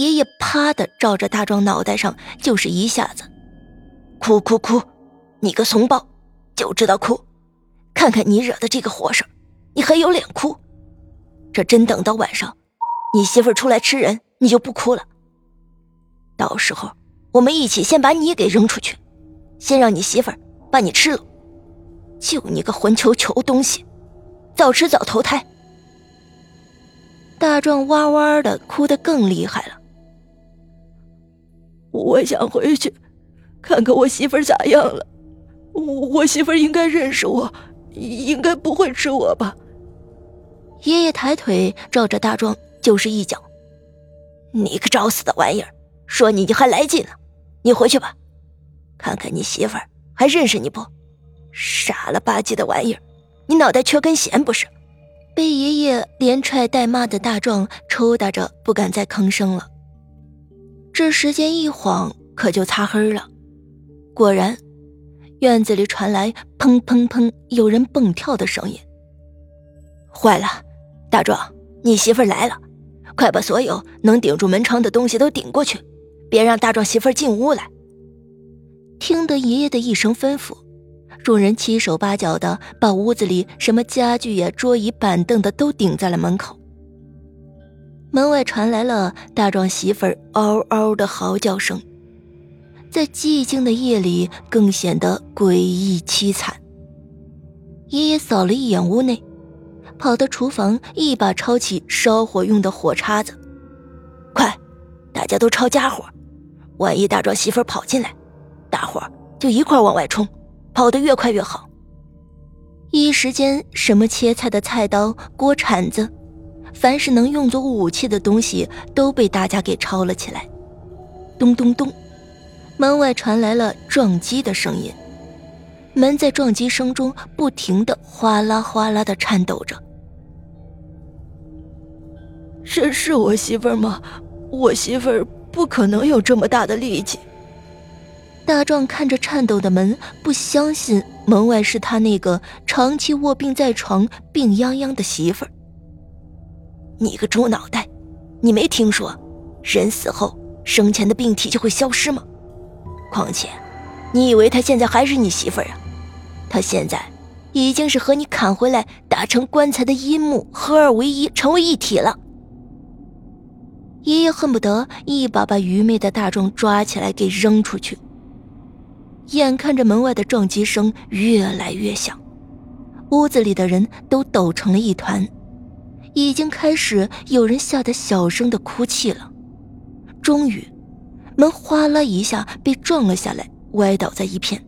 爷爷啪的照着大壮脑袋上就是一下子，哭哭哭，你个怂包，就知道哭，看看你惹的这个祸事你还有脸哭？这真等到晚上，你媳妇出来吃人，你就不哭了？到时候我们一起先把你给扔出去，先让你媳妇把你吃了，就你个混球球东西，早吃早投胎！大壮哇哇的哭得更厉害了。我想回去，看看我媳妇咋样了。我我媳妇应该认识我，应该不会吃我吧？爷爷抬腿照着大壮就是一脚。你个找死的玩意儿！说你你还来劲呢？你回去吧，看看你媳妇还认识你不？傻了吧唧的玩意儿！你脑袋缺根弦不是？被爷爷连踹带骂的大壮抽打着不敢再吭声了。这时间一晃，可就擦黑了。果然，院子里传来砰砰砰有人蹦跳的声音。坏了，大壮，你媳妇来了，快把所有能顶住门窗的东西都顶过去，别让大壮媳妇进屋来。听得爷爷的一声吩咐，众人七手八脚的把屋子里什么家具呀、桌椅板凳的都顶在了门口。门外传来了大壮媳妇儿嗷嗷的嚎叫声，在寂静的夜里更显得诡异凄惨。爷爷扫了一眼屋内，跑到厨房，一把抄起烧火用的火叉子，快，大家都抄家伙，万一大壮媳妇跑进来，大伙就一块往外冲，跑得越快越好。一时间，什么切菜的菜刀、锅铲子。凡是能用作武器的东西都被大家给抄了起来。咚咚咚，门外传来了撞击的声音，门在撞击声中不停的哗啦哗啦的颤抖着。这是我媳妇儿吗？我媳妇儿不可能有这么大的力气。大壮看着颤抖的门，不相信门外是他那个长期卧病在床、病殃殃的媳妇儿。你个猪脑袋，你没听说，人死后生前的病体就会消失吗？况且，你以为她现在还是你媳妇儿啊？她现在已经是和你砍回来打成棺材的阴木合二为一，成为一体了。爷爷恨不得一把把愚昧的大壮抓起来给扔出去。眼看着门外的撞击声越来越响，屋子里的人都抖成了一团。已经开始有人吓得小声的哭泣了。终于，门哗啦一下被撞了下来，歪倒在一片。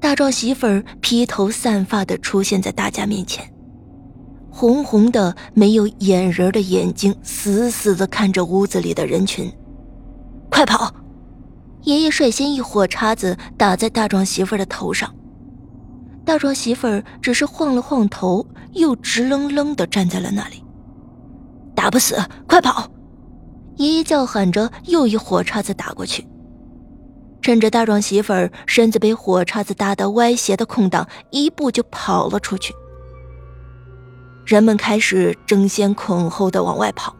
大壮媳妇儿披头散发的出现在大家面前，红红的没有眼仁的眼睛死死的看着屋子里的人群。快跑！爷爷率先一火叉子打在大壮媳妇儿的头上。大壮媳妇儿只是晃了晃头，又直愣愣的站在了那里。打不死，快跑！爷爷叫喊着，又一火叉子打过去。趁着大壮媳妇儿身子被火叉子打得歪斜的空档，一步就跑了出去。人们开始争先恐后的往外跑。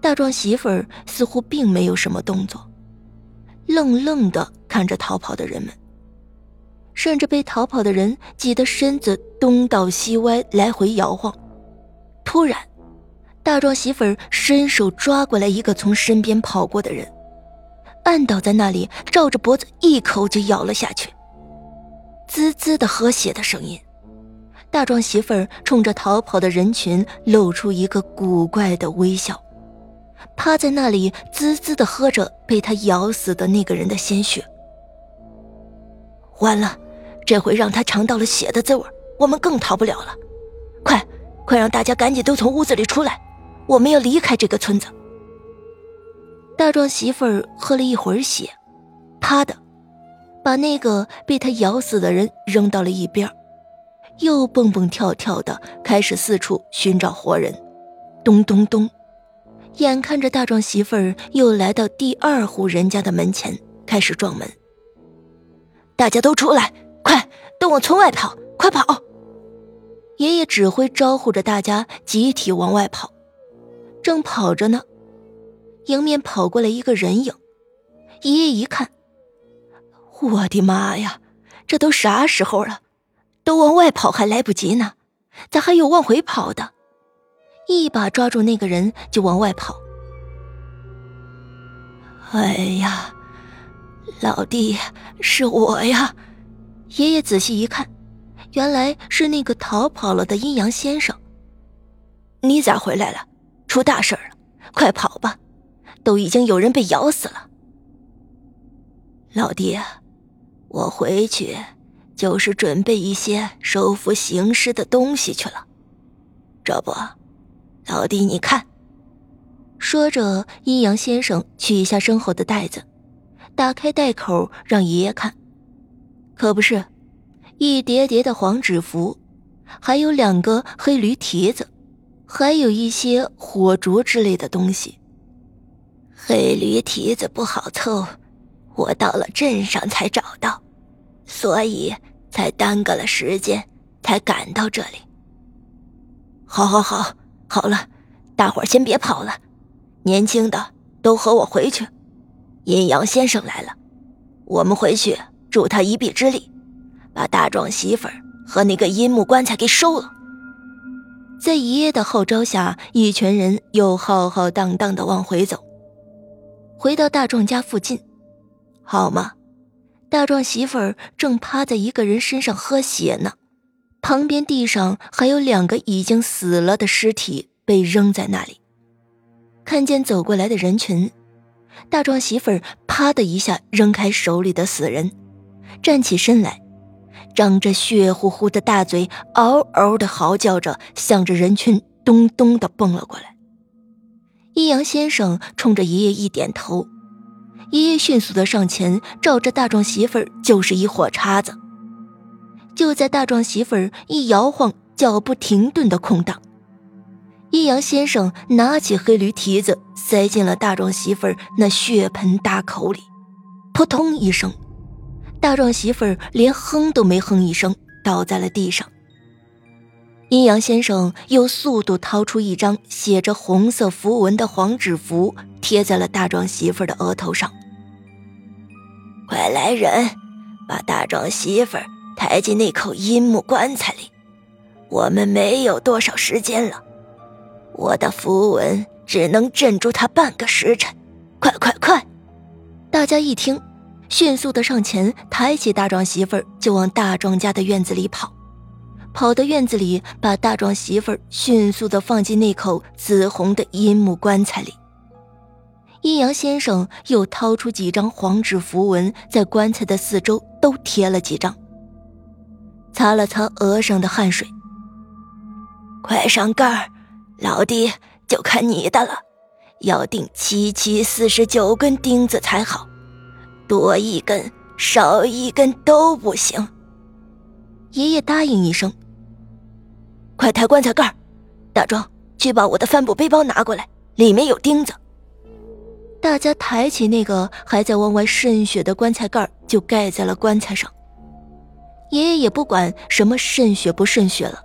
大壮媳妇儿似乎并没有什么动作，愣愣的看着逃跑的人们。甚至被逃跑的人挤得身子东倒西歪，来回摇晃。突然，大壮媳妇儿伸手抓过来一个从身边跑过的人，按倒在那里，照着脖子一口就咬了下去。滋滋的喝血的声音。大壮媳妇儿冲着逃跑的人群露出一个古怪的微笑，趴在那里滋滋的喝着被他咬死的那个人的鲜血。完了。这回让他尝到了血的滋味，我们更逃不了了。快，快让大家赶紧都从屋子里出来，我们要离开这个村子。大壮媳妇儿喝了一会儿血，啪的，把那个被他咬死的人扔到了一边，又蹦蹦跳跳的开始四处寻找活人。咚咚咚，眼看着大壮媳妇儿又来到第二户人家的门前，开始撞门。大家都出来！快，都往村外跑！快跑！爷爷指挥招呼着大家集体往外跑。正跑着呢，迎面跑过来一个人影。爷爷一看，我的妈呀，这都啥时候了？都往外跑还来不及呢，咋还有往回跑的？一把抓住那个人就往外跑。哎呀，老弟，是我呀！爷爷仔细一看，原来是那个逃跑了的阴阳先生。你咋回来了？出大事了！快跑吧，都已经有人被咬死了。老弟，我回去就是准备一些收服行尸的东西去了。这不，老弟你看。说着，阴阳先生取下身后的袋子，打开袋口让爷爷看。可不是，一叠叠的黄纸符，还有两个黑驴蹄子，还有一些火烛之类的东西。黑驴蹄子不好凑。我到了镇上才找到，所以才耽搁了时间，才赶到这里。好，好，好，好了，大伙儿先别跑了，年轻的都和我回去。阴阳先生来了，我们回去助他一臂之力，把大壮媳妇儿和那个阴木棺材给收了。在爷爷的号召下，一群人又浩浩荡荡的往回走，回到大壮家附近。好吗？大壮媳妇儿正趴在一个人身上喝血呢，旁边地上还有两个已经死了的尸体被扔在那里。看见走过来的人群，大壮媳妇儿啪的一下扔开手里的死人，站起身来，张着血乎乎的大嘴，嗷嗷的嚎叫着，向着人群咚咚的蹦了过来。阴阳先生冲着爷爷一点头。爷爷迅速的上前，照着大壮媳妇儿就是一火叉子。就在大壮媳妇儿一摇晃、脚步停顿的空档，阴阳先生拿起黑驴蹄子，塞进了大壮媳妇儿那血盆大口里，扑通一声，大壮媳妇儿连哼都没哼一声，倒在了地上。阴阳先生又速度掏出一张写着红色符文的黄纸符，贴在了大壮媳妇儿的额头上。快来人，把大壮媳妇儿抬进那口阴木棺材里。我们没有多少时间了，我的符文只能镇住他半个时辰。快快快！大家一听，迅速的上前抬起大壮媳妇儿，就往大壮家的院子里跑。跑到院子里，把大壮媳妇儿迅速的放进那口紫红的阴木棺材里。阴阳先生又掏出几张黄纸符文，在棺材的四周都贴了几张。擦了擦额上的汗水，快上盖儿，老弟就看你的了。要钉七七四十九根钉子才好，多一根少一根都不行。爷爷答应一声。快抬棺材盖儿，大壮去把我的帆布背包拿过来，里面有钉子。大家抬起那个还在往外渗血的棺材盖就盖在了棺材上。爷爷也不管什么渗血不渗血了，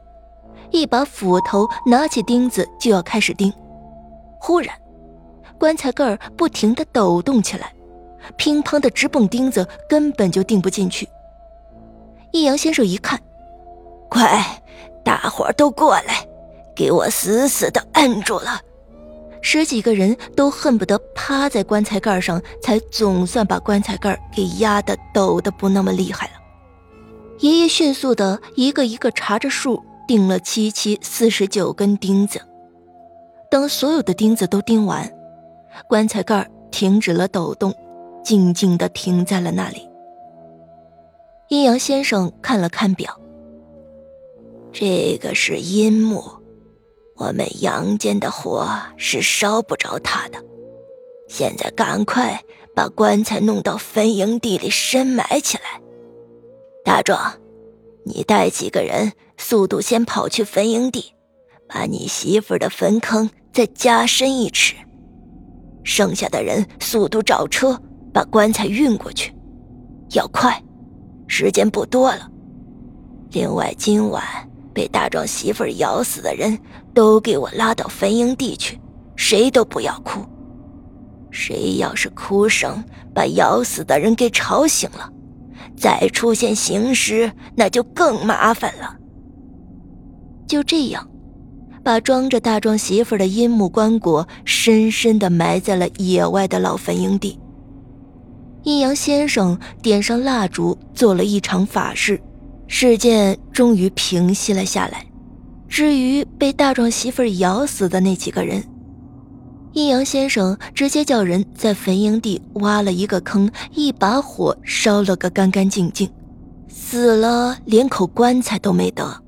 一把斧头，拿起钉子就要开始钉。忽然，棺材盖儿不停的抖动起来，乒乓的直蹦钉子，根本就钉不进去。易阳先生一看，快，大伙都过来，给我死死的摁住了。十几个人都恨不得趴在棺材盖上，才总算把棺材盖给压得抖得不那么厉害了。爷爷迅速的一个一个查着数，钉了七七四十九根钉子。等所有的钉子都钉完，棺材盖停止了抖动，静静的停在了那里。阴阳先生看了看表，这个是阴木。我们阳间的火是烧不着他的，现在赶快把棺材弄到坟营地里深埋起来。大壮，你带几个人，速度先跑去坟营地，把你媳妇的坟坑再加深一尺。剩下的人速度找车，把棺材运过去，要快，时间不多了。另外，今晚。被大壮媳妇咬死的人都给我拉到坟营地去，谁都不要哭。谁要是哭声把咬死的人给吵醒了，再出现行尸，那就更麻烦了。就这样，把装着大壮媳妇的阴木棺椁深深的埋在了野外的老坟营地。阴阳先生点上蜡烛，做了一场法事，事件终于平息了下来。至于被大壮媳妇咬死的那几个人，阴阳先生直接叫人在坟营地挖了一个坑，一把火烧了个干干净净，死了连口棺材都没得。